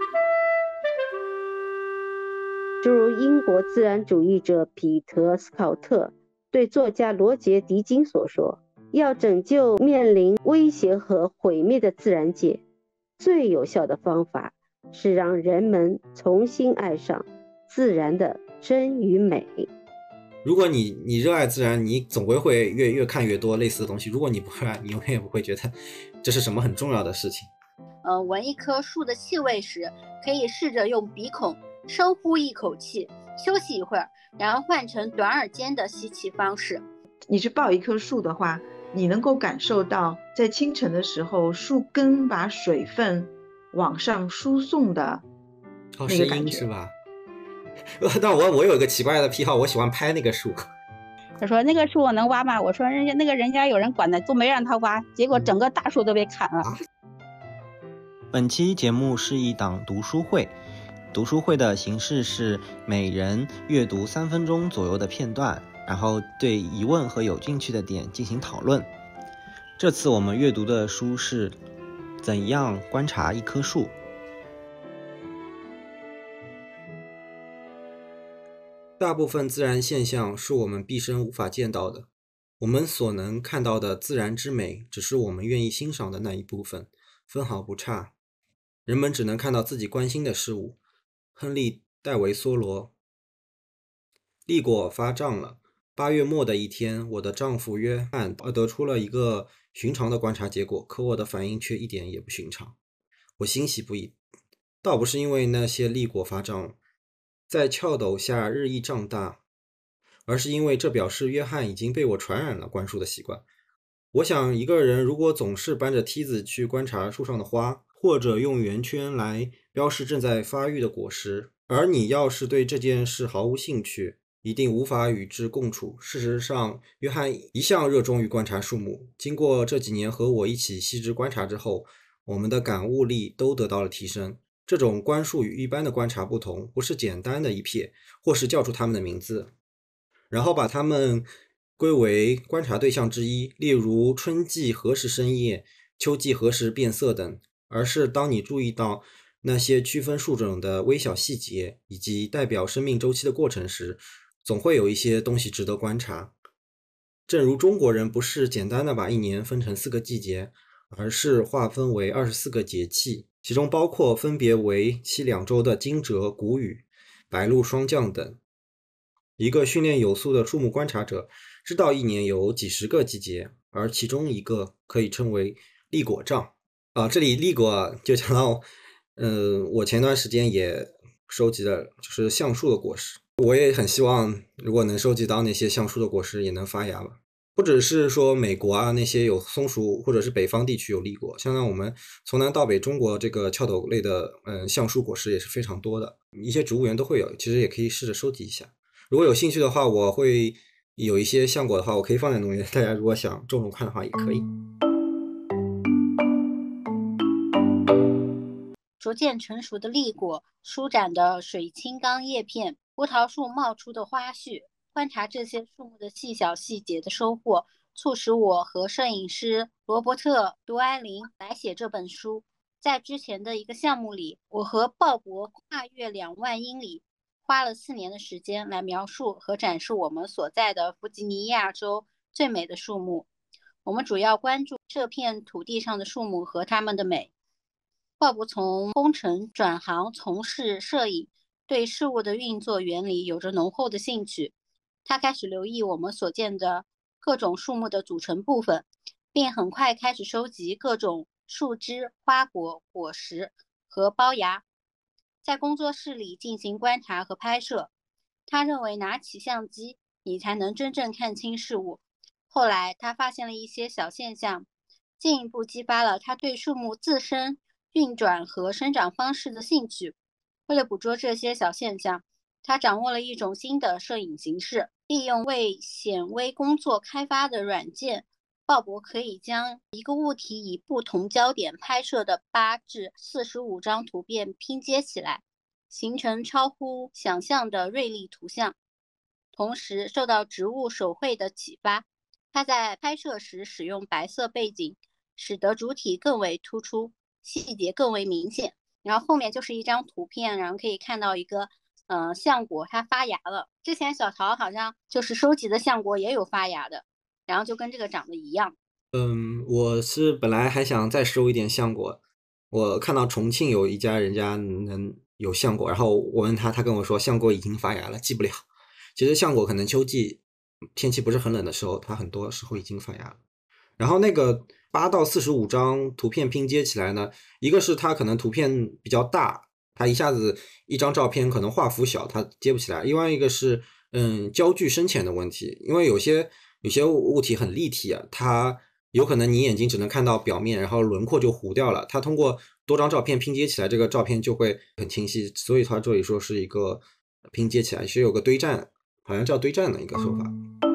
诸如英国自然主义者彼得·斯考特对作家罗杰·狄金所说：“要拯救面临威胁和毁灭的自然界，最有效的方法是让人们重新爱上自然的真与美。”如果你你热爱自然，你总归会越越看越多类似的东西。如果你不热爱，你永远也不会觉得这是什么很重要的事情。呃，闻一棵树的气味时，可以试着用鼻孔。深呼一口气，休息一会儿，然后换成短耳尖的吸气方式。你去抱一棵树的话，你能够感受到在清晨的时候，树根把水分往上输送的那个感觉，是吧？但我我有一个奇怪的癖好，我喜欢拍那个树。他说：“那个树我能挖吗？”我说：“人家那个人家有人管的，都没让他挖，结果整个大树都被砍了。”本期节目是一档读书会。读书会的形式是每人阅读三分钟左右的片段，然后对疑问和有兴趣的点进行讨论。这次我们阅读的书是《怎样观察一棵树》。大部分自然现象是我们毕生无法见到的，我们所能看到的自然之美，只是我们愿意欣赏的那一部分，分毫不差。人们只能看到自己关心的事物。亨利·戴维·梭罗，栗果发胀了。八月末的一天，我的丈夫约翰得出了一个寻常的观察结果，可我的反应却一点也不寻常。我欣喜不已，倒不是因为那些栗果发胀，在翘斗下日益胀大，而是因为这表示约翰已经被我传染了观树的习惯。我想，一个人如果总是搬着梯子去观察树上的花，或者用圆圈来。标示正在发育的果实，而你要是对这件事毫无兴趣，一定无法与之共处。事实上，约翰一向热衷于观察树木。经过这几年和我一起细致观察之后，我们的感悟力都得到了提升。这种观树与一般的观察不同，不是简单的一瞥，或是叫出它们的名字，然后把它们归为观察对象之一，例如春季何时生叶，秋季何时变色等，而是当你注意到。那些区分树种的微小细节，以及代表生命周期的过程时，总会有一些东西值得观察。正如中国人不是简单的把一年分成四个季节，而是划分为二十四个节气，其中包括分别为期两周的惊蛰、谷雨、白露、霜降等。一个训练有素的树木观察者知道一年有几十个季节，而其中一个可以称为立果杖。啊，这里立果就讲到。嗯，我前段时间也收集了，就是橡树的果实。我也很希望，如果能收集到那些橡树的果实，也能发芽吧。不只是说美国啊，那些有松鼠，或者是北方地区有立果，像我们从南到北中国这个翘斗类的，嗯，橡树果实也是非常多的，一些植物园都会有。其实也可以试着收集一下。如果有兴趣的话，我会有一些橡果的话，我可以放在农园，大家如果想种种看的话，也可以。逐渐成熟的栗果，舒展的水青刚叶片，葡萄树冒出的花絮，观察这些树木的细小细节的收获，促使我和摄影师罗伯特·杜埃林来写这本书。在之前的一个项目里，我和鲍勃跨越两万英里，花了四年的时间来描述和展示我们所在的弗吉尼亚州最美的树木。我们主要关注这片土地上的树木和它们的美。鲍勃从工程转行从事摄影，对事物的运作原理有着浓厚的兴趣。他开始留意我们所见的各种树木的组成部分，并很快开始收集各种树枝、花果、果实和包芽，在工作室里进行观察和拍摄。他认为拿起相机，你才能真正看清事物。后来，他发现了一些小现象，进一步激发了他对树木自身。运转和生长方式的兴趣。为了捕捉这些小现象，他掌握了一种新的摄影形式。利用为显微工作开发的软件，鲍勃可以将一个物体以不同焦点拍摄的八至四十五张图片拼接起来，形成超乎想象的锐利图像。同时，受到植物手绘的启发，他在拍摄时使用白色背景，使得主体更为突出。细节更为明显，然后后面就是一张图片，然后可以看到一个嗯橡果它发芽了。之前小桃好像就是收集的橡果也有发芽的，然后就跟这个长得一样。嗯，我是本来还想再收一点橡果，我看到重庆有一家人家能有橡果，然后我问他，他跟我说橡果已经发芽了，寄不了。其实橡果可能秋季天气不是很冷的时候，它很多时候已经发芽了。然后那个八到四十五张图片拼接起来呢，一个是它可能图片比较大，它一下子一张照片可能画幅小，它接不起来；另外一个是嗯焦距深浅的问题，因为有些有些物体很立体啊，它有可能你眼睛只能看到表面，然后轮廓就糊掉了。它通过多张照片拼接起来，这个照片就会很清晰。所以它这里说是一个拼接起来是有个堆栈。好像叫堆栈的一个说法。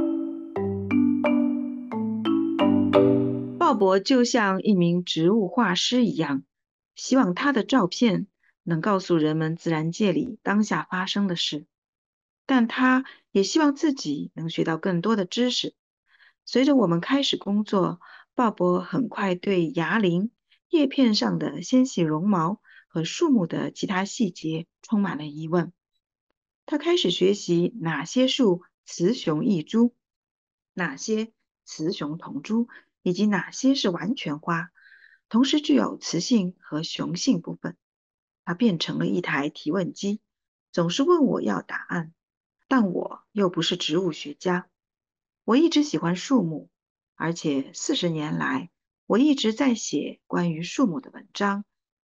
鲍勃就像一名植物画师一样，希望他的照片能告诉人们自然界里当下发生的事，但他也希望自己能学到更多的知识。随着我们开始工作，鲍勃很快对芽鳞、叶片上的纤细绒毛和树木的其他细节充满了疑问。他开始学习哪些树雌雄异株，哪些雌雄同株，以及哪些是完全花，同时具有雌性和雄性部分。它变成了一台提问机，总是问我要答案，但我又不是植物学家。我一直喜欢树木，而且四十年来我一直在写关于树木的文章，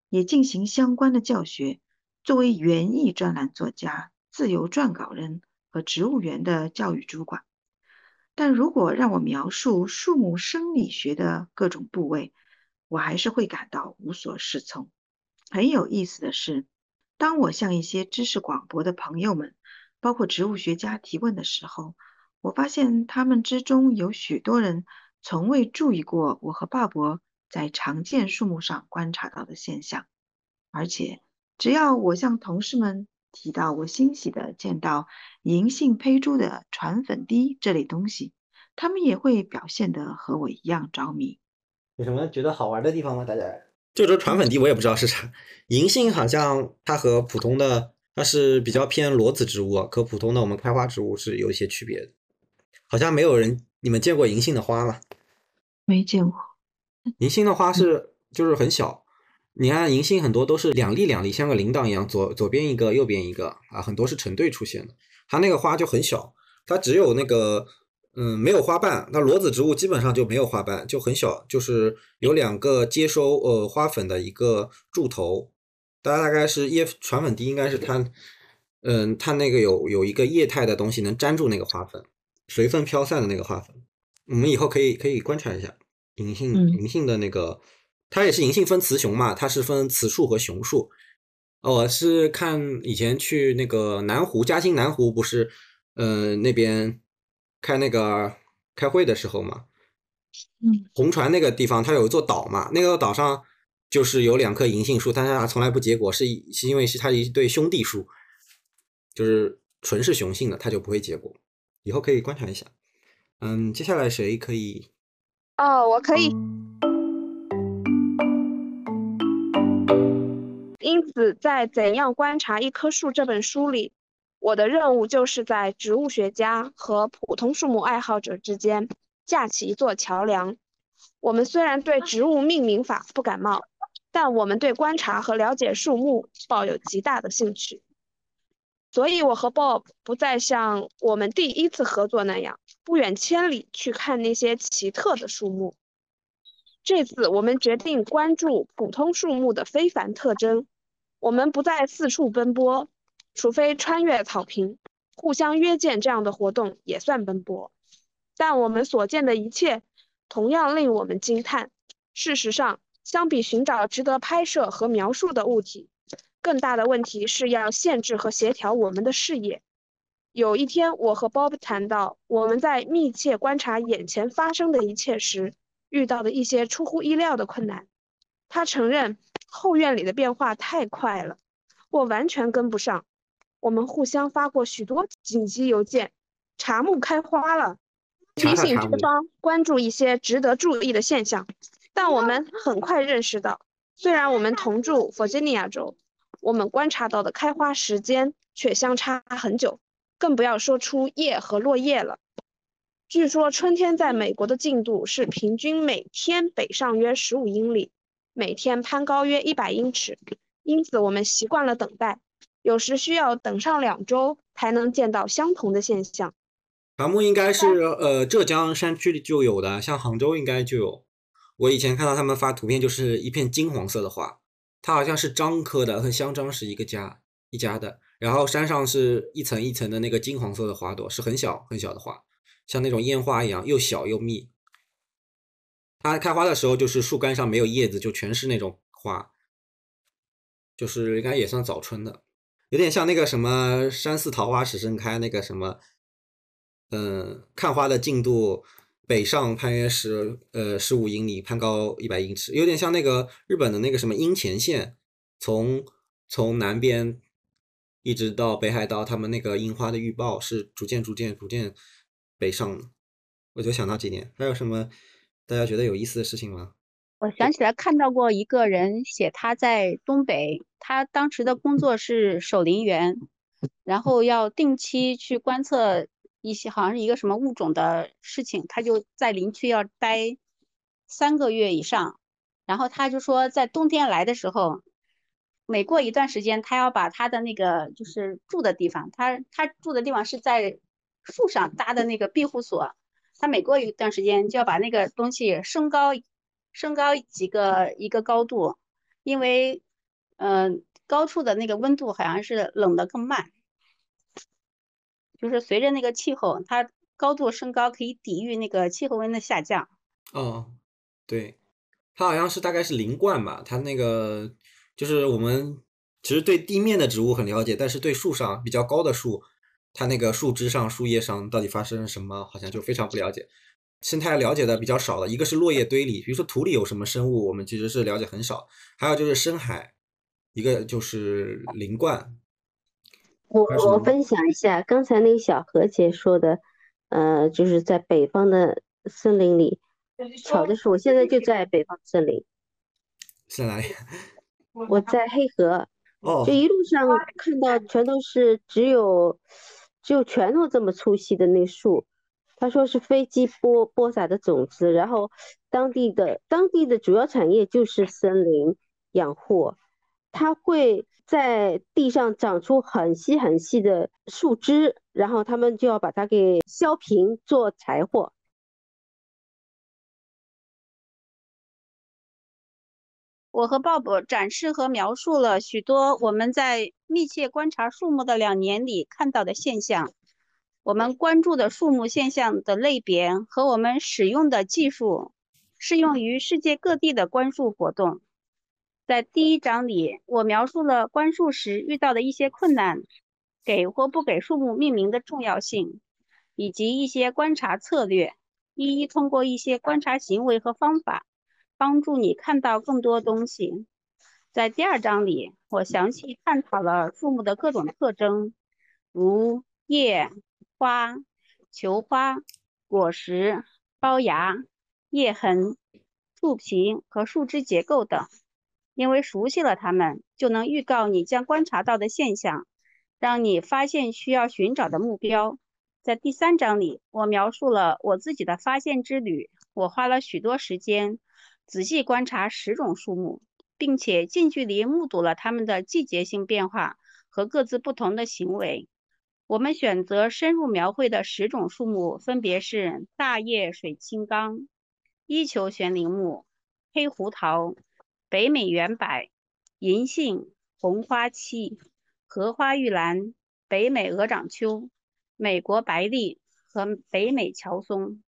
也进行相关的教学。作为园艺专栏作家。自由撰稿人和植物园的教育主管，但如果让我描述树木生理学的各种部位，我还是会感到无所适从。很有意思的是，当我向一些知识广博的朋友们，包括植物学家提问的时候，我发现他们之中有许多人从未注意过我和鲍勃在常见树木上观察到的现象，而且只要我向同事们。提到我欣喜的见到银杏胚珠的传粉滴这类东西，他们也会表现得和我一样着迷。有什么觉得好玩的地方吗？大家？就这传粉滴我也不知道是啥。银杏好像它和普通的它是比较偏裸子植物，和普通的我们开花植物是有一些区别的。好像没有人，你们见过银杏的花吗？没见过。银杏的花是就是很小。你看银杏很多都是两粒两粒，像个铃铛一样，左左边一个，右边一个啊，很多是成对出现的。它那个花就很小，它只有那个嗯没有花瓣。那裸子植物基本上就没有花瓣，就很小，就是有两个接收呃花粉的一个柱头。大概大概是叶传粉滴，应该是它嗯它那个有有一个液态的东西能粘住那个花粉，随风飘散的那个花粉。我们以后可以可以观察一下银杏银杏的那个。它也是银杏分雌雄嘛，它是分雌树和雄树。我是看以前去那个南湖，嘉兴南湖不是，呃，那边开那个开会的时候嘛，嗯，红船那个地方，它有一座岛嘛，那个岛上就是有两棵银杏树，但是它从来不结果，是是因为是它一对兄弟树，就是纯是雄性的，它就不会结果。以后可以观察一下。嗯，接下来谁可以？哦，我可以。因此，在《怎样观察一棵树》这本书里，我的任务就是在植物学家和普通树木爱好者之间架起一座桥梁。我们虽然对植物命名法不感冒，但我们对观察和了解树木抱有极大的兴趣。所以，我和 Bob 不再像我们第一次合作那样，不远千里去看那些奇特的树木。这次，我们决定关注普通树木的非凡特征。我们不再四处奔波，除非穿越草坪，互相约见这样的活动也算奔波。但我们所见的一切同样令我们惊叹。事实上，相比寻找值得拍摄和描述的物体，更大的问题是要限制和协调我们的视野。有一天，我和 Bob 谈到我们在密切观察眼前发生的一切时遇到的一些出乎意料的困难。他承认。后院里的变化太快了，我完全跟不上。我们互相发过许多紧急邮件。茶木开花了，提醒对方关注一些值得注意的现象。但我们很快认识到，虽然我们同住弗吉尼亚州，我们观察到的开花时间却相差很久，更不要说出叶和落叶了。据说春天在美国的进度是平均每天北上约十五英里，每天攀高约一百英尺，因此我们习惯了等待，有时需要等上两周才能见到相同的现象。乔木应该是呃浙江山区里就有的，像杭州应该就有。我以前看到他们发图片，就是一片金黄色的花，它好像是樟科的，和香樟是一个家一家的。然后山上是一层一层的那个金黄色的花朵，是很小很小的花。像那种烟花一样，又小又密。它开花的时候，就是树干上没有叶子，就全是那种花，就是应该也算早春的，有点像那个什么“山寺桃花始盛开”那个什么，嗯，看花的进度，北上攀约十呃十五英里，攀高一百英尺，有点像那个日本的那个什么樱前线，从从南边一直到北海道，他们那个樱花的预报是逐渐逐渐逐渐。北上，我就想到几点。还有什么大家觉得有意思的事情吗？我想起来看到过一个人写他在东北，他当时的工作是守林员，然后要定期去观测一些好像是一个什么物种的事情，他就在林区要待三个月以上。然后他就说，在冬天来的时候，每过一段时间，他要把他的那个就是住的地方，他他住的地方是在。树上搭的那个庇护所，他每过一段时间就要把那个东西升高，升高几个一个高度，因为，嗯，高处的那个温度好像是冷的更慢，就是随着那个气候，它高度升高可以抵御那个气候温的下降。哦，对，它好像是大概是零冠吧，它那个就是我们其实对地面的植物很了解，但是对树上比较高的树。它那个树枝上、树叶上到底发生了什么，好像就非常不了解。生态了解的比较少的，一个是落叶堆里，比如说土里有什么生物，我们其实是了解很少。还有就是深海，一个就是林冠。我我分享一下刚才那个小何姐说的，呃，就是在北方的森林里。巧的是，我现在就在北方森林。在哪里？我在黑河。哦，就一路上看到全都是只有只有拳头这么粗细的那树，他说是飞机播播撒的种子，然后当地的当地的主要产业就是森林养护，它会在地上长出很细很细的树枝，然后他们就要把它给削平做柴火。我和鲍勃展示和描述了许多我们在密切观察树木的两年里看到的现象。我们关注的树木现象的类别和我们使用的技术适用于世界各地的观树活动。在第一章里，我描述了观树时遇到的一些困难，给或不给树木命名的重要性，以及一些观察策略，一一通过一些观察行为和方法。帮助你看到更多东西。在第二章里，我详细探讨了树木的各种特征，如叶、花、球花、果实、包芽、叶痕、树皮和树枝结构等。因为熟悉了它们，就能预告你将观察到的现象，让你发现需要寻找的目标。在第三章里，我描述了我自己的发现之旅。我花了许多时间。仔细观察十种树木，并且近距离目睹了它们的季节性变化和各自不同的行为。我们选择深入描绘的十种树木分别是大叶水青冈、一球悬铃木、黑胡桃、北美圆柏、银杏、红花漆、荷花玉兰、北美鹅掌楸、美国白栎和北美乔松。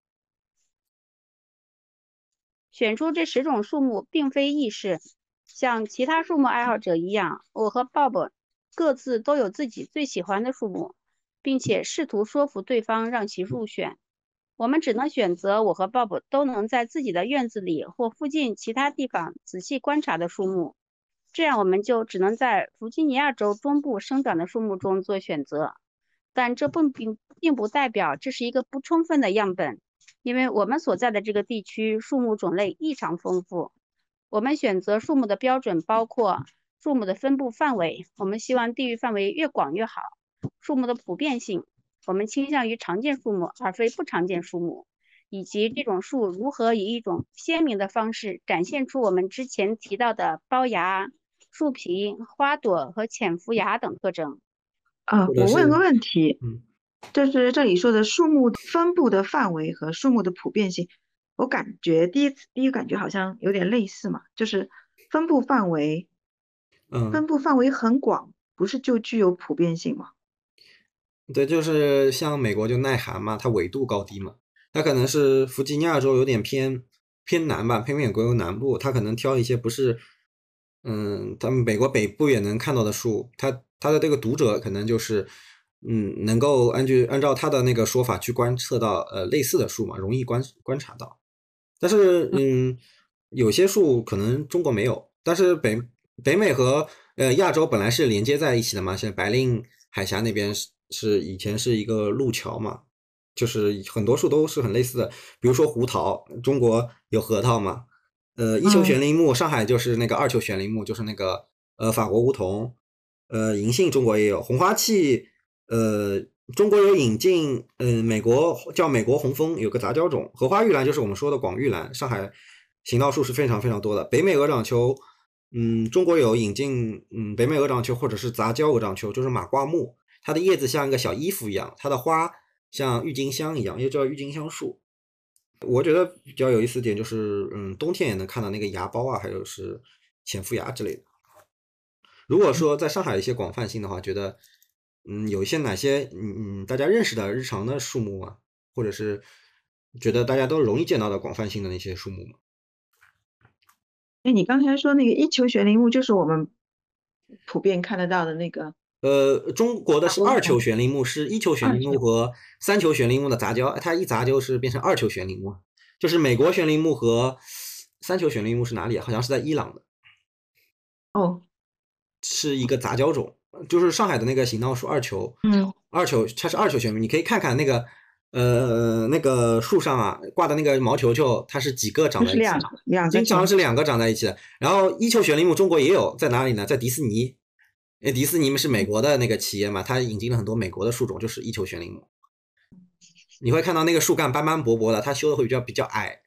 选出这十种树木并非易事，像其他树木爱好者一样，我和 Bob 各自都有自己最喜欢的树木，并且试图说服对方让其入选。我们只能选择我和 Bob 都能在自己的院子里或附近其他地方仔细观察的树木，这样我们就只能在弗吉尼亚州中部生长的树木中做选择。但这并并并不代表这是一个不充分的样本。因为我们所在的这个地区树木种类异常丰富，我们选择树木的标准包括树木的分布范围，我们希望地域范围越广越好；树木的普遍性，我们倾向于常见树木而非不常见树木，以及这种树如何以一种鲜明的方式展现出我们之前提到的包芽、树皮、花朵和潜伏芽等特征。啊，我问个问题，嗯，就是这里说的树木分布的范围和树木的普遍性，我感觉第一次第一个感觉好像有点类似嘛，就是分布范围，嗯，分布范围很广，不是就具有普遍性吗？对，就是像美国就耐寒嘛，它纬度高低嘛，它可能是弗吉尼亚州有点偏偏南吧，偏美国南部，它可能挑一些不是，嗯，他们美国北部也能看到的树，它它的这个读者可能就是，嗯，能够按据按照他的那个说法去观测到呃类似的树嘛，容易观观察到。但是嗯，有些树可能中国没有，但是北北美和呃亚洲本来是连接在一起的嘛，现在白令海峡那边是是以前是一个路桥嘛，就是很多树都是很类似的，比如说胡桃，中国有核桃嘛，呃一球嗯悬铃木，上海就是那个二球悬铃木，就是那个呃法国梧桐，呃银杏中国也有，红花楔，呃中国有引进，嗯、美国叫美国红枫，有个杂交种，荷花玉兰就是我们说的广玉兰，上海行道树是非常非常多的，北美鹅掌楸，嗯，中国有引进，嗯，北美鹅掌楸或者是杂交鹅掌楸，就是马挂木，它的叶子像一个小衣服一样，它的花像郁金香一样，又叫郁金香树。我觉得比较有意思点就是，嗯，冬天也能看到那个芽苞啊，还有是潜伏芽之类的。如果说在上海一些广泛性的话，觉得，嗯，有一些哪些，嗯嗯，大家认识的日常的树木啊，或者是觉得大家都容易见到的广泛性的那些树木吗？哎，你刚才说那个一球悬铃木，就是我们普遍看得到的那个，呃，中国的是二球悬铃木，是一球悬铃木和三球悬铃木的杂交，它一杂交是变成二球悬铃木，就是美国悬铃木和三球悬铃木是哪里啊？好像是在伊朗的，哦，是一个杂交种，就是上海的那个行道树二球，嗯，二球它是二球悬铃，你可以看看那个呃那个树上啊挂的那个毛球球，它是几个长在一起的？两个经常是两个长在一起的。然后一球悬铃木中国也有，在哪里呢？在迪士尼，因为迪士尼是美国的那个企业嘛，它引进了很多美国的树种，就是一球悬铃木。你会看到那个树干斑斑驳驳的，它修的会比较比较矮，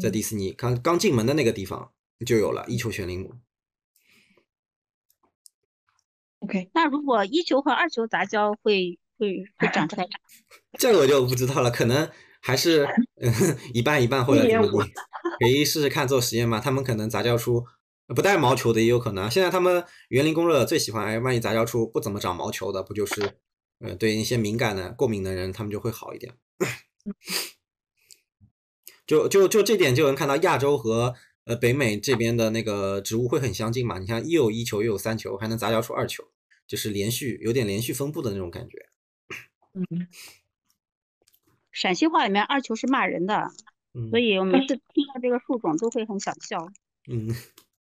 在嗯迪士尼刚刚进门的那个地方就有了一球悬铃木。，OK，那如果一球和二球杂交会会会长出来啥？这个我就不知道了，可能还是嗯 一半一半或者怎么1.5地，可以试试看做实验嘛。他们可能杂交出不带毛球的也有可能啊。现在他们园林工作者最喜欢，哎，万一杂交出不怎么长毛球的，不就是呃对一些敏感的、过敏的人，他们就会好一点。就就就这点就能看到亚洲和呃北美这边的那个植物会很相近嘛。你看，又有一球又有三球，还能杂交出二球，就是连续有点连续分布的那种感觉。嗯，陕西话里面二球是骂人的，嗯，所以我每次听到这个树种都会很想笑。嗯，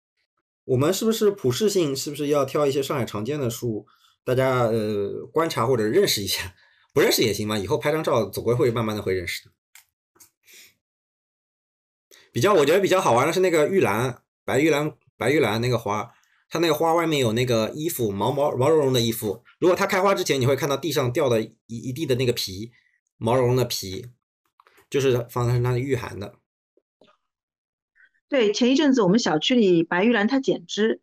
我们是不是普适性是不是要挑一些上海常见的树，大家呃观察或者认识一下，不认识也行嘛，以后拍张照总归会慢慢的会认识的。比较我觉得比较好玩的是那个玉兰，白玉兰，白玉兰那个花，它那个花外面有那个衣服，毛毛毛茸茸的衣服。如果它开花之前，你会看到地上掉的一一地的那个皮，毛茸茸的皮，就是放在那里御寒的。对，前一阵子我们小区里白玉兰它剪枝，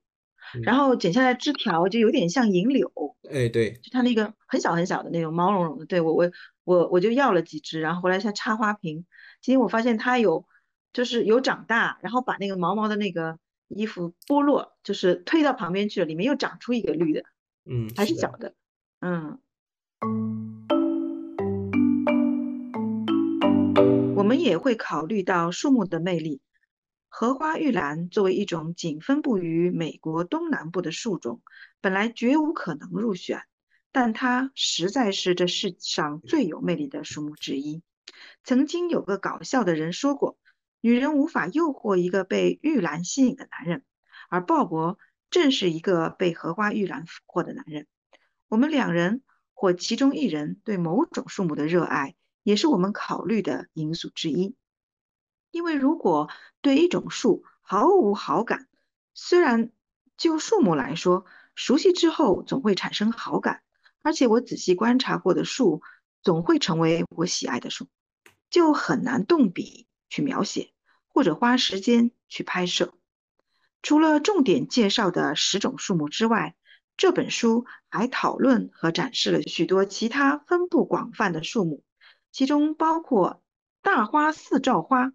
嗯然后剪下来枝条就有点像银柳，哎，对，就它那个很小很小的那种毛茸茸的，对我我我我就要了几枝，然后回来像插花瓶。今天我发现它有就是有长大，然后把那个毛毛的那个衣服剥落，就是推到旁边去了，里面又长出一个绿的，嗯，还是小的，嗯。我们也会考虑到树木的魅力。荷花玉兰作为一种仅分布于美国东南部的树种，本来绝无可能入选，但它实在是这世上最有魅力的树木之一。曾经有个搞笑的人说过，女人无法诱惑一个被玉兰吸引的男人，而鲍勃正是一个被荷花玉兰俘获的男人。我们两人或其中一人对某种树木的热爱，也是我们考虑的因素之一。因为如果对一种树毫无好感。虽然就树木来说，熟悉之后总会产生好感，而且我仔细观察过的树总会成为我喜爱的树，就很难动笔去描写，或者花时间去拍摄。除了重点介绍的十种树木之外，这本书还讨论和展示了许多其他分布广泛的树木，其中包括大花四照花、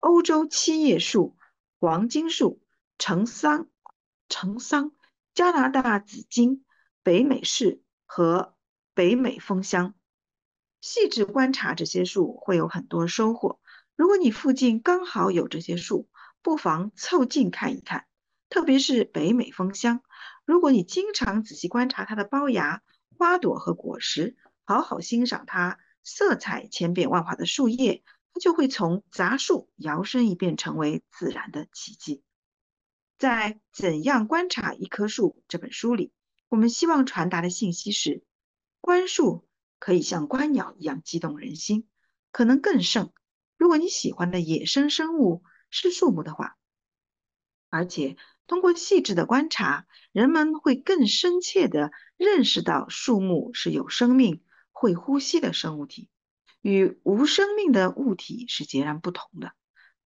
欧洲七叶树、黄金树、橙桑、橙桑。加拿大紫荆、北美柿和北美枫香，细致观察这些树会有很多收获。如果你附近刚好有这些树，不妨凑近看一看。特别是北美枫香，如果你经常仔细观察它的苞芽、花朵和果实，好好欣赏它色彩千变万化的树叶，它就会从杂树摇身一变成为自然的奇迹。在《怎样观察一棵树》这本书里，我们希望传达的信息是：观树可以像观鸟一样激动人心，可能更胜。如果你喜欢的野生生物是树木的话，而且通过细致的观察，人们会更深切地认识到树木是有生命、会呼吸的生物体，与无生命的物体是截然不同的。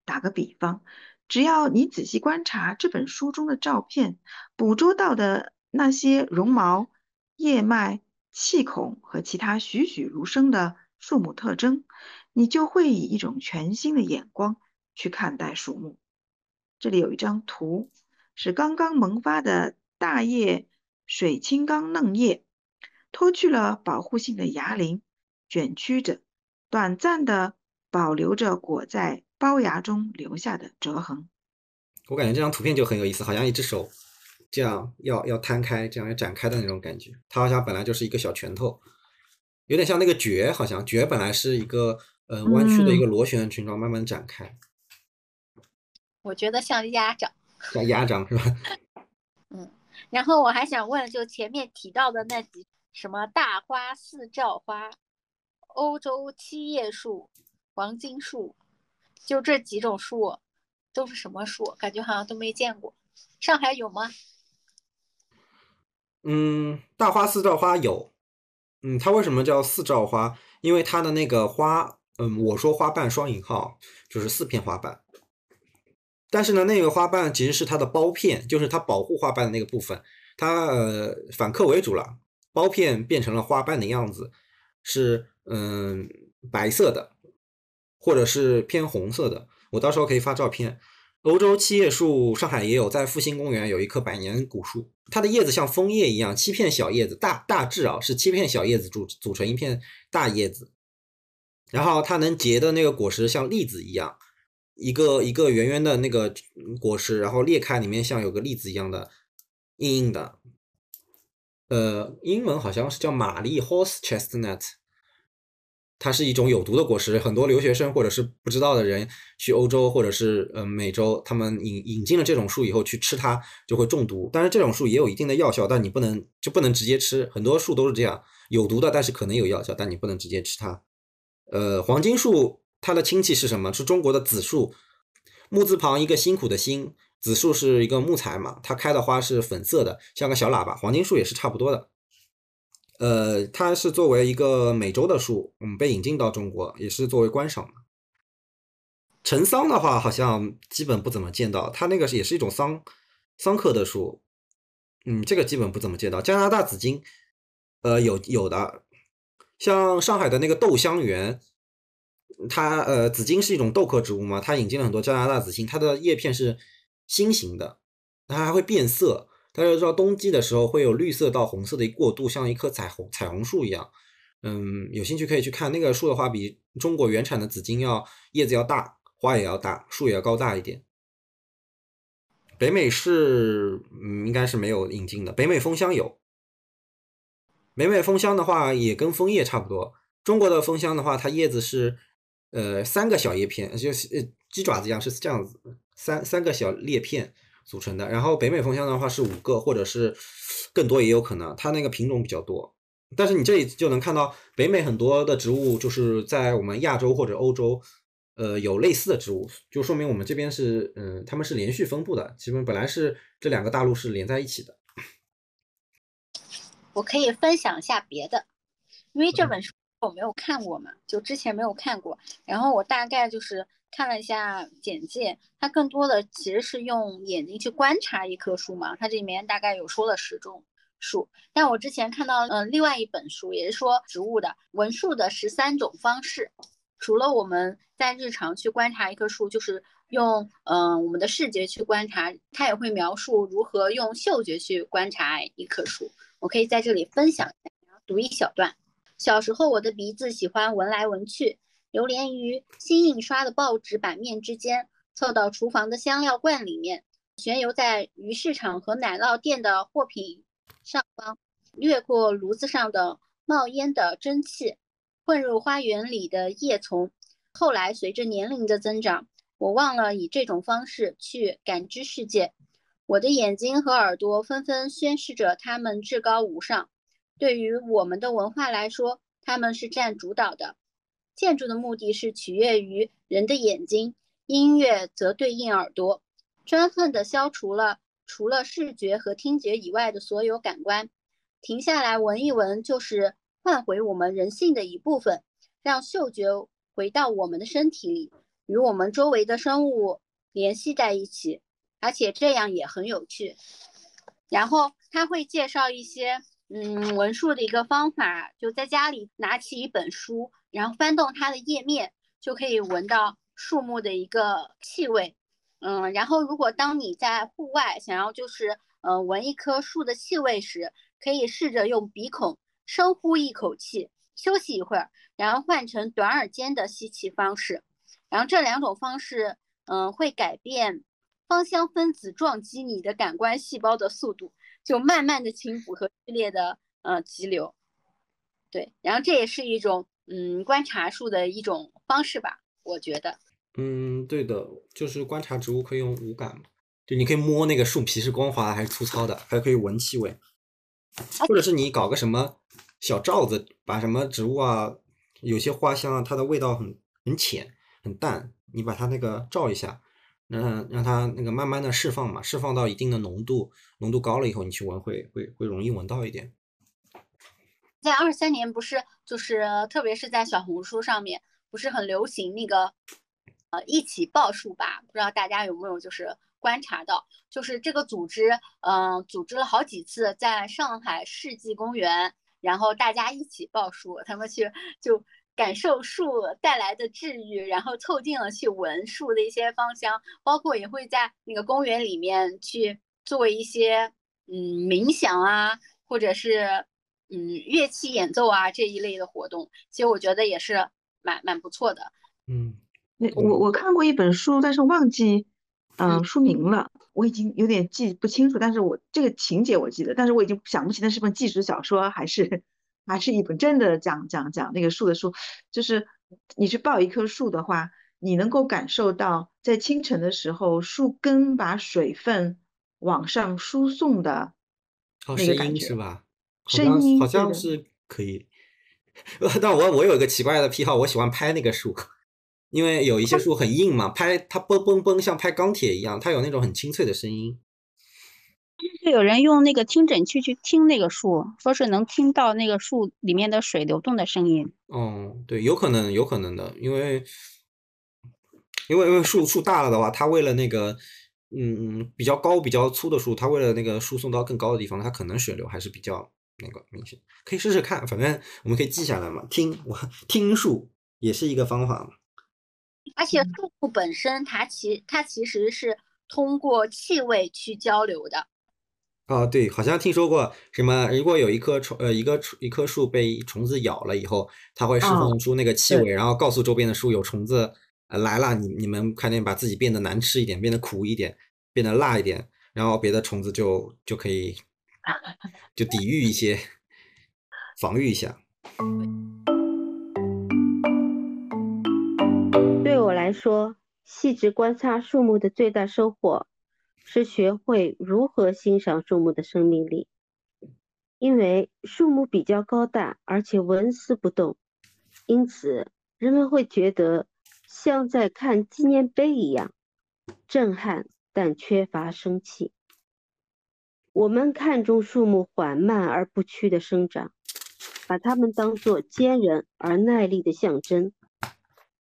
打个比方。只要你仔细观察这本书中的照片，捕捉到的那些绒毛、叶脉、气孔和其他栩栩如生的树木特征，你就会以一种全新的眼光去看待树木。这里有一张图，是刚刚萌发的大叶水青冈嫩叶，脱去了保护性的芽鳞，卷曲着，短暂的保留着果在。包芽中留下的折痕，我感觉这张图片就很有意思，好像一只手这样要要摊开，这样要展开的那种感觉。它好像本来就是一个小拳头，有点像那个蕨，好像蕨本来是一个呃弯曲的一个螺旋形状，慢慢展开。我觉得像鸭掌，像鸭掌是吧？嗯，然后我还想问，就前面提到的那几什么大花四照花、欧洲七叶树、黄金树。就这几种树都是什么树？感觉好像都没见过。上海有吗？嗯，大花四照花有。嗯，它为什么叫四照花？因为它的那个花，嗯，我说花瓣双引号就是四片花瓣。但是呢，那个花瓣其实是它的苞片，就是它保护花瓣的那个部分，它呃反客为主了，苞片变成了花瓣的样子，是嗯白色的。或者是偏红色的，我到时候可以发照片。欧洲七叶树，上海也有，在复兴公园有一棵百年古树，它的叶子像枫叶一样，七片小叶子，大大致啊是七片小叶子组组成一片大叶子，然后它能结的那个果实像栗子一样，一个一个圆圆的那个果实，然后裂开里面像有个栗子一样的硬硬的，呃，英文好像是叫玛丽 （horse chestnut）。它是一种有毒的果实，很多留学生或者是不知道的人去欧洲或者是呃美洲，他们引引进了这种树以后去吃它就会中毒。但是这种树也有一定的药效，但你不能就不能直接吃。很多树都是这样，有毒的，但是可能有药效，但你不能直接吃它。呃，黄金树它的亲戚是什么？是中国的紫树，木字旁一个辛苦的辛，紫树是一个木材嘛，它开的花是粉色的，像个小喇叭。黄金树也是差不多的。呃，它是作为一个美洲的树，嗯，被引进到中国，也是作为观赏的。橙桑的话，好像基本不怎么见到，它那个也是一种桑桑科的树，嗯，这个基本不怎么见到。加拿大紫荆，呃，有有的，像上海的那个豆香园，它呃，紫荆是一种豆科植物嘛，它引进了很多加拿大紫荆，它的叶片是心形的，它还会变色。大家知道，冬季的时候会有绿色到红色的过渡，像一棵彩虹彩虹树一样。嗯，有兴趣可以去看那个树的话，比中国原产的紫荆要叶子要大，花也要大，树也要高大一点。北美是嗯，应该是没有引进的。北美枫香有，北美枫香的话也跟枫叶差不多。中国的枫香的话，它叶子是呃三个小叶片，就是呃鸡爪子一样，是这样子，三三个小裂片。组成的，然后北美枫香的话是五个，或者是更多也有可能，它那个品种比较多。但是你这里就能看到北美很多的植物，就是在我们亚洲或者欧洲，呃有类似的植物，就说明我们这边是嗯它们是连续分布的，基本本来是这两个大陆是连在一起的。我可以分享一下别的，因为这本书我没有看过嘛，就之前没有看过，然后我大概就是看了一下简介，它更多的其实是用眼睛去观察一棵树嘛，它这里面大概有说了十种树，但我之前看到嗯另外一本书也是说植物的闻树的十三种方式，除了我们在日常去观察一棵树，就是用嗯我们的视觉去观察，它也会描述如何用嗅觉去观察一棵树。我可以在这里分享一下，读一小段。小时候，我的鼻子喜欢闻来闻去，流连于新印刷的报纸版面之间，凑到厨房的香料罐里面，旋游在鱼市场和奶酪店的货品上方，掠过炉子上的冒烟的蒸汽，混入花园里的叶丛。后来，随着年龄的增长，我忘了以这种方式去感知世界。我的眼睛和耳朵纷纷宣示着它们至高无上。对于我们的文化来说，他们是占主导的。建筑的目的是取悦于人的眼睛，音乐则对应耳朵，专横地消除了除了视觉和听觉以外的所有感官。停下来闻一闻，就是唤回我们人性的一部分，让嗅觉回到我们的身体里，与我们周围的生物联系在一起。而且这样也很有趣，然后他会介绍一些嗯闻树的一个方法，就在家里拿起一本书，然后翻动它的页面，就可以闻到树木的一个气味。嗯，然后如果当你在户外想要就是呃闻一棵树的气味时，可以试着用鼻孔深呼一口气，休息一会儿，然后换成短耳尖的吸气方式。然后这两种方式嗯会改变。芳香分子撞击你的感官细胞的速度，就慢慢的轻抚和剧烈的呃急流，对，然后这也是一种嗯观察树的一种方式吧，我觉得。嗯，对的，就是观察植物可以用五感，就你可以摸那个树皮是光滑的还是粗糙的，还可以闻气味，或者是你搞个什么小罩子，把什么植物啊，有些花香啊，它的味道很很浅很淡，你把它那个罩一下。让让它那个慢慢的释放嘛，释放到一定的浓度，浓度高了以后，你去闻会会会容易闻到一点。在二三年不是就是特别是在小红书上面不是很流行那个呃一起报数吧？不知道大家有没有就是观察到，就是这个组织嗯组织了好几次在上海世纪公园，然后大家一起报数，他们去就。感受树带来的治愈，然后凑近了去闻树的一些芳香，包括也会在那个公园里面去做一些嗯冥想啊，或者是嗯乐器演奏啊这一类的活动。其实我觉得也是蛮蛮不错的。嗯，那我我看过一本书，但是忘记嗯书名了，我已经有点记不清楚。但是我这个情节我记得，但是我已经想不起那是本纪实小说还是。还是一本真的讲讲讲那个树的树，就是你去抱一棵树的话，你能够感受到在清晨的时候，树根把水分往上输送的那个感觉，是吧？声音好像是可以。但我我有一个奇怪的癖好，我喜欢拍那个树，因为有一些 树很硬嘛，拍它嘣嘣嘣，像拍钢铁一样，它有那种很清脆的声音。就有人用那个听诊器去听那个树，说是能听到那个树里面的水流动的声音。哦，对，有可能，有可能的，因为因为因为树树大了的话，它为了那个嗯比较高、比较粗的树，它为了那个输送到更高的地方，它可能水流还是比较那个明显。可以试试看，反正我们可以记下来嘛。听我听树也是一个方法嘛。而且树木本身，它其它其实是通过气味去交流的。哦，对，好像听说过什么？如果有一棵虫，呃，一个一棵树被虫子咬了以后，它会释放出那个气味，然后告诉周边的树有虫子来了，你你们快点把自己变得难吃一点，变得苦一点，变得辣一点，然后别的虫子就就可以 就抵御一些，防御一下。对我来说，细致观察树木的最大收获。是学会如何欣赏树木的生命力，因为树木比较高大，而且纹丝不动，因此人们会觉得像在看纪念碑一样，震撼但缺乏生气。我们看重树木缓慢而不屈的生长，把它们当作坚韧而耐力的象征。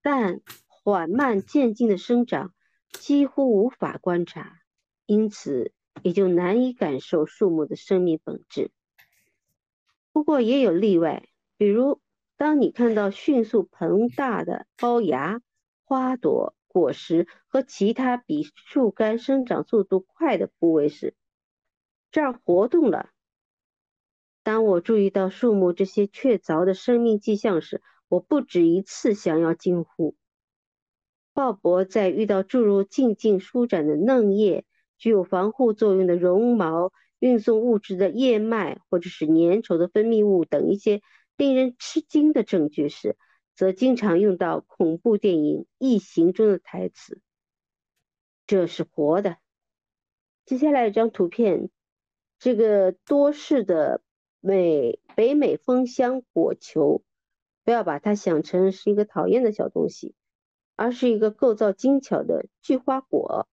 但缓慢渐进的生长几乎无法观察，因此也就难以感受树木的生命本质。不过也有例外，比如当你看到迅速膨大的包芽、花朵、果实和其他比树干生长速度快的部位时，这儿活动了。当我注意到树木这些确凿的生命迹象时，我不止一次想要惊呼。鲍勃在遇到注入静静舒展的嫩叶、具有防护作用的绒毛、运送物质的叶脉，或者是粘稠的分泌物等一些令人吃惊的证据时，则经常用到恐怖电影《异形》中的台词：“这是活的。”接下来一张图片。这个多事的美北美枫香果球，不要把它想成是一个讨厌的小东西，而是一个构造精巧的巨花果。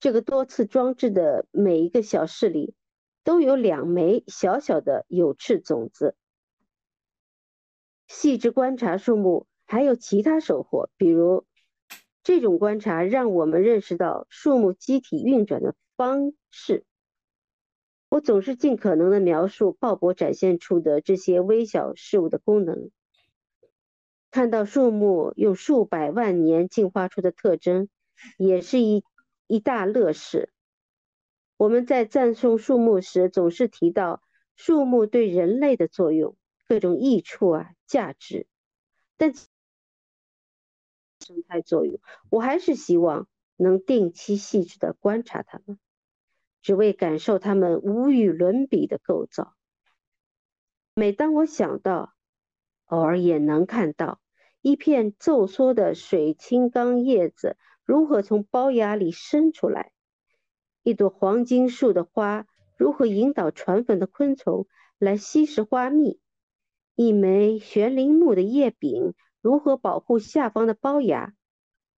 这个多次装置的每一个小室里都有两枚小小的有翅种子。细致观察树木还有其他收获，比如这种观察让我们认识到树木机体运转的方式。我总是尽可能的描述鲍勃展现出的这些微小事物的功能。看到树木用数百万年进化出的特征，也是一一大乐事。我们在赞颂树木时，总是提到树木对人类的作用、各种益处啊、价值，但生态作用，我还是希望能定期细致的观察它们。只为感受它们无与伦比的构造。每当我想到，偶尔也能看到一片皱缩的水青冈叶子如何从包芽里伸出来，一朵黄金树的花如何引导传粉的昆虫来吸食花蜜，一枚悬铃木的叶柄如何保护下方的包芽，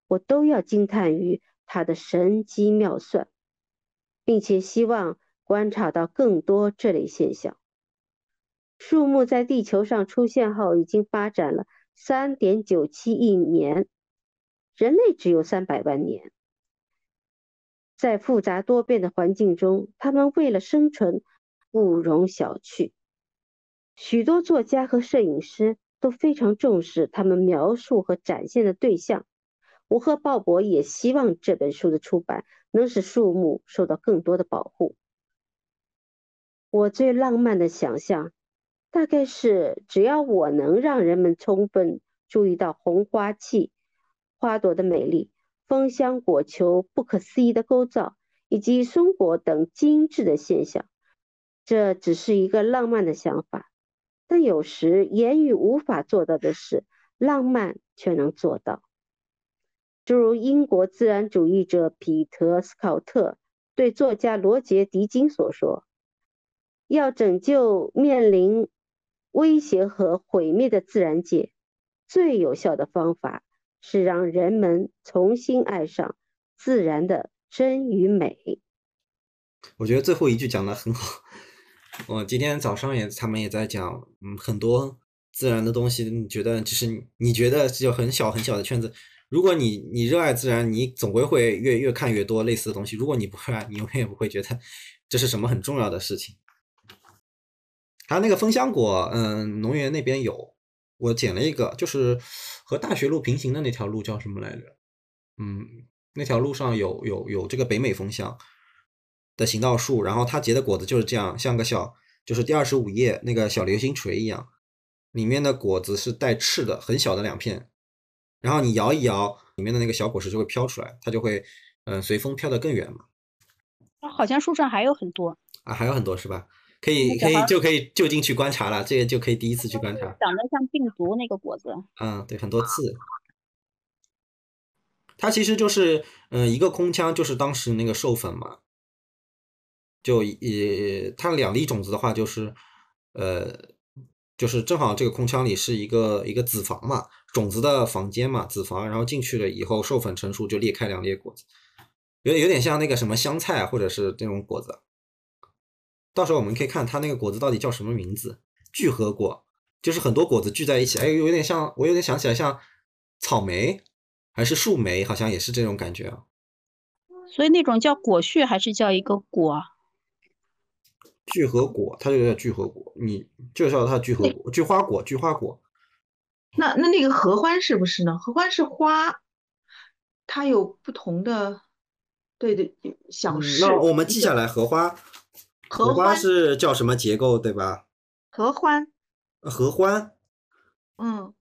我都要惊叹于它的神机妙算。并且希望观察到更多这类现象。树木在地球上出现后已经发展了三点九七亿年，人类只有三百万年。在复杂多变的环境中，他们为了生存不容小觑。许多作家和摄影师都非常重视他们描述和展现的对象。我和鲍勃也希望这本书的出版能使树木受到更多的保护。我最浪漫的想象，大概是只要我能让人们充分注意到红花器、花朵的美丽、枫香果球不可思议的构造，以及松果等精致的现象。这只是一个浪漫的想法，但有时言语无法做到的事，浪漫却能做到。诸如英国自然主义者彼得·斯考特对作家罗杰·狄金所说：“要拯救面临威胁和毁灭的自然界，最有效的方法是让人们重新爱上自然的真与美。”我觉得最后一句讲的很好。我今天早上也，他们也在讲，嗯，很多自然的东西，你觉得就是你觉得只有很小很小的圈子。如果你你热爱自然，你总归会越越看越多类似的东西。如果你不热爱，你永远也不会觉得这是什么很重要的事情。还有那个枫香果，嗯，农园那边有，我捡了一个，就是和大学路平行的那条路叫什么来着？嗯，那条路上有有有这个北美枫香的行道树，然后它结的果子就是这样，像个小，就是第二十五页那个小流星锤一样，里面的果子是带刺的，很小的两片。然后你摇一摇，里面的那个小果实就会飘出来，它就会，嗯，随风飘得更远嘛。好像树上还有很多啊，还有很多是吧？可以，可以，就可以就近去观察了，这个就可以第一次去观察。长得像病毒那个果子。嗯，对，很多刺。它其实就是，嗯，一个空腔就是当时那个授粉嘛。就也，它两粒种子的话就是，呃。就是正好这个空腔里是一个一个子房嘛，种子的房间嘛，子房，然后进去了以后授粉成熟就裂开两列果子，有有点像那个什么香菜或者是这种果子。到时候我们可以看它那个果子到底叫什么名字，聚合果，就是很多果子聚在一起，哎，有点像，我有点想起来像草莓还是树莓，好像也是这种感觉啊。所以那种叫果序还是叫一个果？聚合果，它就叫聚合果，你就叫它聚合果，聚花果，聚花果。那那那个合欢是不是呢？合欢是花，它有不同的，对对，小式。那我们记下来，荷花。合欢是叫什么结构，对吧？合欢。合欢。嗯，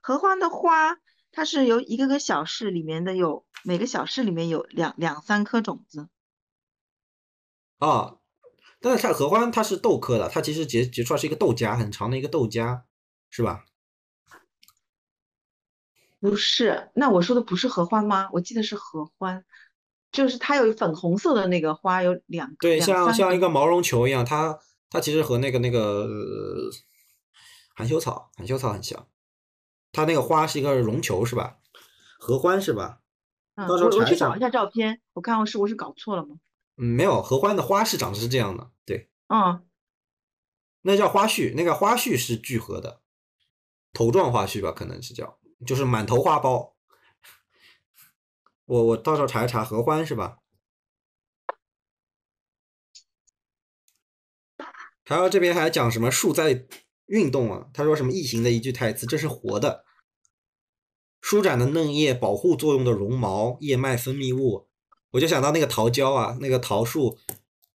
合欢的花，它是由一个个小室里面的有每个小室里面有两两三颗种子。啊。但是它合欢它是豆科的，它其实结结出来是一个豆荚，很长的一个豆荚，是吧？不是，那我说的不是合欢吗？我记得是合欢，就是它有粉红色的那个花，有两个对，像像一个毛绒球一样，它它其实和那个那个含羞草含羞草很像，它那个花是一个绒球，是吧？合欢是吧？嗯，我我去找一下照片，我看我是我是搞错了吗？嗯，没有，合欢的花是长得是这样的，对，嗯，那叫花絮，那个花絮是聚合的，头状花絮吧，可能是叫，就是满头花苞。我我到时候查一查合欢是吧？还有这边还讲什么树在运动啊？他说什么异形的一句台词，这是活的，舒展的嫩叶，保护作用的绒毛，叶脉分泌物。我就想到那个桃胶啊，那个桃树，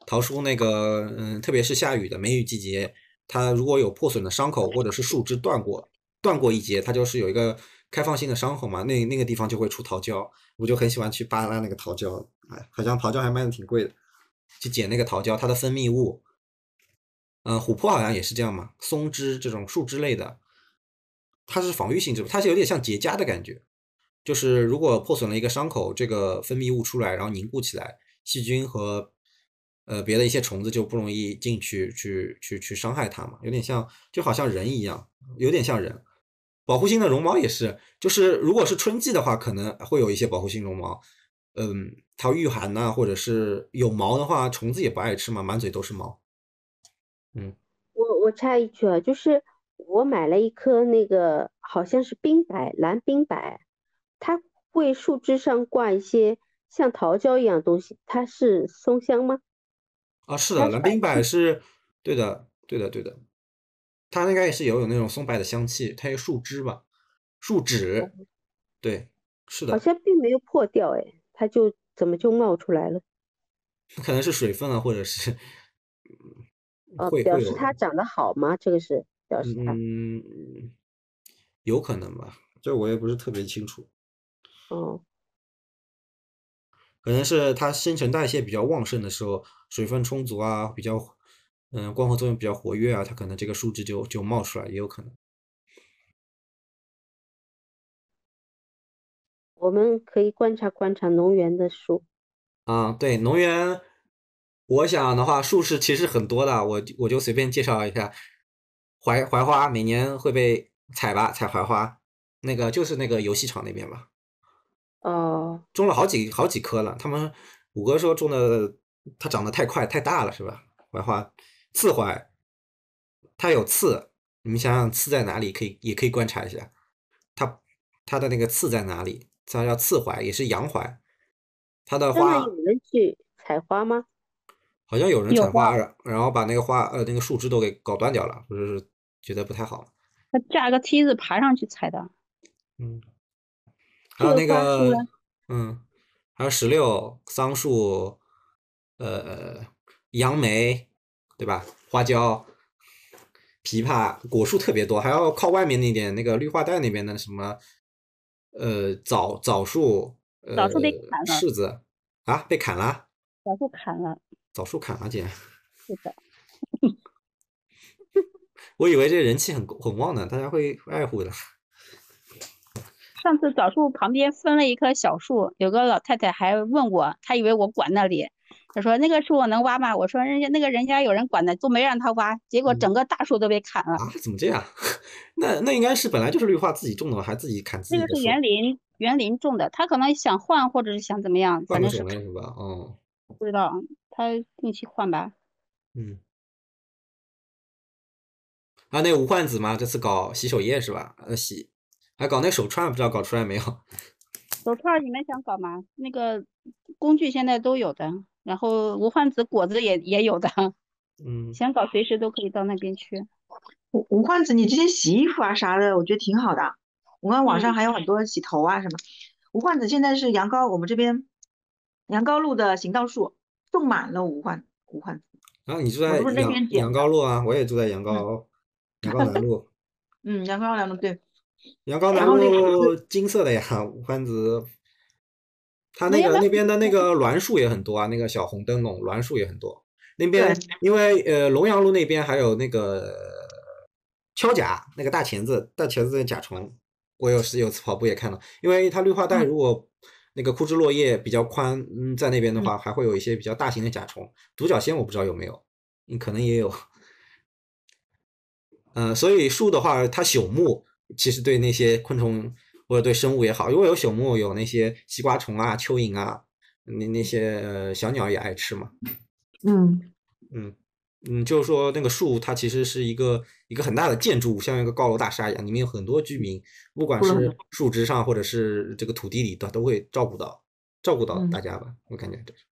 桃树那个，嗯，特别是下雨的梅雨季节，它如果有破损的伤口，或者是树枝断过，断过一截，它就是有一个开放性的伤口嘛，那那个地方就会出桃胶，我就很喜欢去扒拉那个桃胶，哎，好像桃胶还卖的挺贵的，去捡那个桃胶，它的分泌物，嗯，琥珀好像也是这样嘛，松枝这种树枝类的，它是防御性质，它是有点像结痂的感觉。就是如果破损了一个伤口，这个分泌物出来，然后凝固起来，细菌和呃别的一些虫子就不容易进去去去去伤害它嘛，有点像就好像人一样，有点像人。保护性的绒毛也是，就是如果是春季的话，可能会有一些保护性绒毛，嗯，它御寒呐，或者是有毛的话，虫子也不爱吃嘛，满嘴都是毛。嗯，我我插一句啊，就是我买了一颗那个好像是冰柏，蓝冰柏。它会树枝上挂一些像桃胶一样东西，它是松香吗？啊，是的，蓝冰柏是对的，对的，对的，它应该也是有有那种松柏的香气，它有树枝吧，树脂，对，是的。好像并没有破掉，哎，它就怎么就冒出来了？可能是水分啊，或者是，哦，表示它长得好吗？这个是表示它，嗯，有可能吧，这我也不是特别清楚。哦，可能是它新陈代谢比较旺盛的时候，水分充足啊，比较嗯光合作用比较活跃啊，它可能这个树枝就就冒出来，也有可能。我们可以观察观察农园的树。啊，对，农园，我想的话，树是其实很多的，我我就随便介绍一下，槐槐花每年会被采吧，采槐花，那个就是那个游戏场那边吧。哦，种了好几好几棵了。他们五哥说种的，它长得太快太大了，是吧？槐花，刺槐，它有刺，你们想想刺在哪里？可以也可以观察一下，它它的那个刺在哪里？它叫刺槐，也是洋槐。它的花有人去采花吗？好像有人采花，然后把那个花呃那个树枝都给搞断掉了，不是觉得不太好。他架个梯子爬上去采的。嗯。还有那个，嗯，还有石榴、桑树，呃，杨梅，对吧？花椒、枇杷，果树特别多。还要靠外面那点那个绿化带那边的什么，呃，枣枣树，枣树被砍了，柿子啊，被砍了，枣树砍了，枣树砍了，姐。是的。我以为这人气很很旺呢，大家会爱护的。上次枣树旁边分了一棵小树，有个老太太还问我，她以为我管那里，他说那个树我能挖吗？我说人家那个人家有人管的，都没让他挖，结果嗯整个大树都被砍了。啊，怎么这样？那那应该是本来就是绿化自己种的，还自己砍自己那个是园林园林种的，他可能想换或者是想怎么样，反正是是吧？哦，不知道，他定期换吧。嗯。啊，那个无患子嘛，这次搞洗手液是吧？呃，洗，还搞那手串，不知道搞出来没有？手串你们想搞吗？那个工具现在都有的，然后无患子果子也也有的，嗯，想搞随时都可以到那边去。无无患子，你之前洗衣服啊啥的，我觉得挺好的。我看网上嗯还有很多洗头啊什么。无患子现在是杨高，我们这边杨高路的行道树种满了无患无患子。然后你住在杨边捡的杨高路啊，我也住在杨高杨高南路，嗯，杨高南路对，杨高南然后那个路金色的呀，无患子。它那个那边的那个栾树也很多啊，那个小红灯笼栾树也很多。那边因为呃龙阳路那边还有那个锹甲，那个大钳子大钳子的甲虫，我有时有次跑步也看到，因为它绿化带嗯。如果那个枯枝落叶比较宽，嗯，在那边的嗯。话还会有一些比较大型的甲虫，独角仙我不知道有没有，嗯，可能也有。呃，所以树的话，它朽木其实对那些昆虫或者对生物也好，如果有朽木，有那些西瓜虫啊、蚯蚓啊，那那些呃小鸟也爱吃嘛。嗯嗯嗯，就是说那个树它其实是一个一个很大的建筑物，像一个高楼大厦一样，里面有很多居民，不管是树枝上或者是这个土地里的，都会照顾到照顾到嗯大家吧，我感觉这是。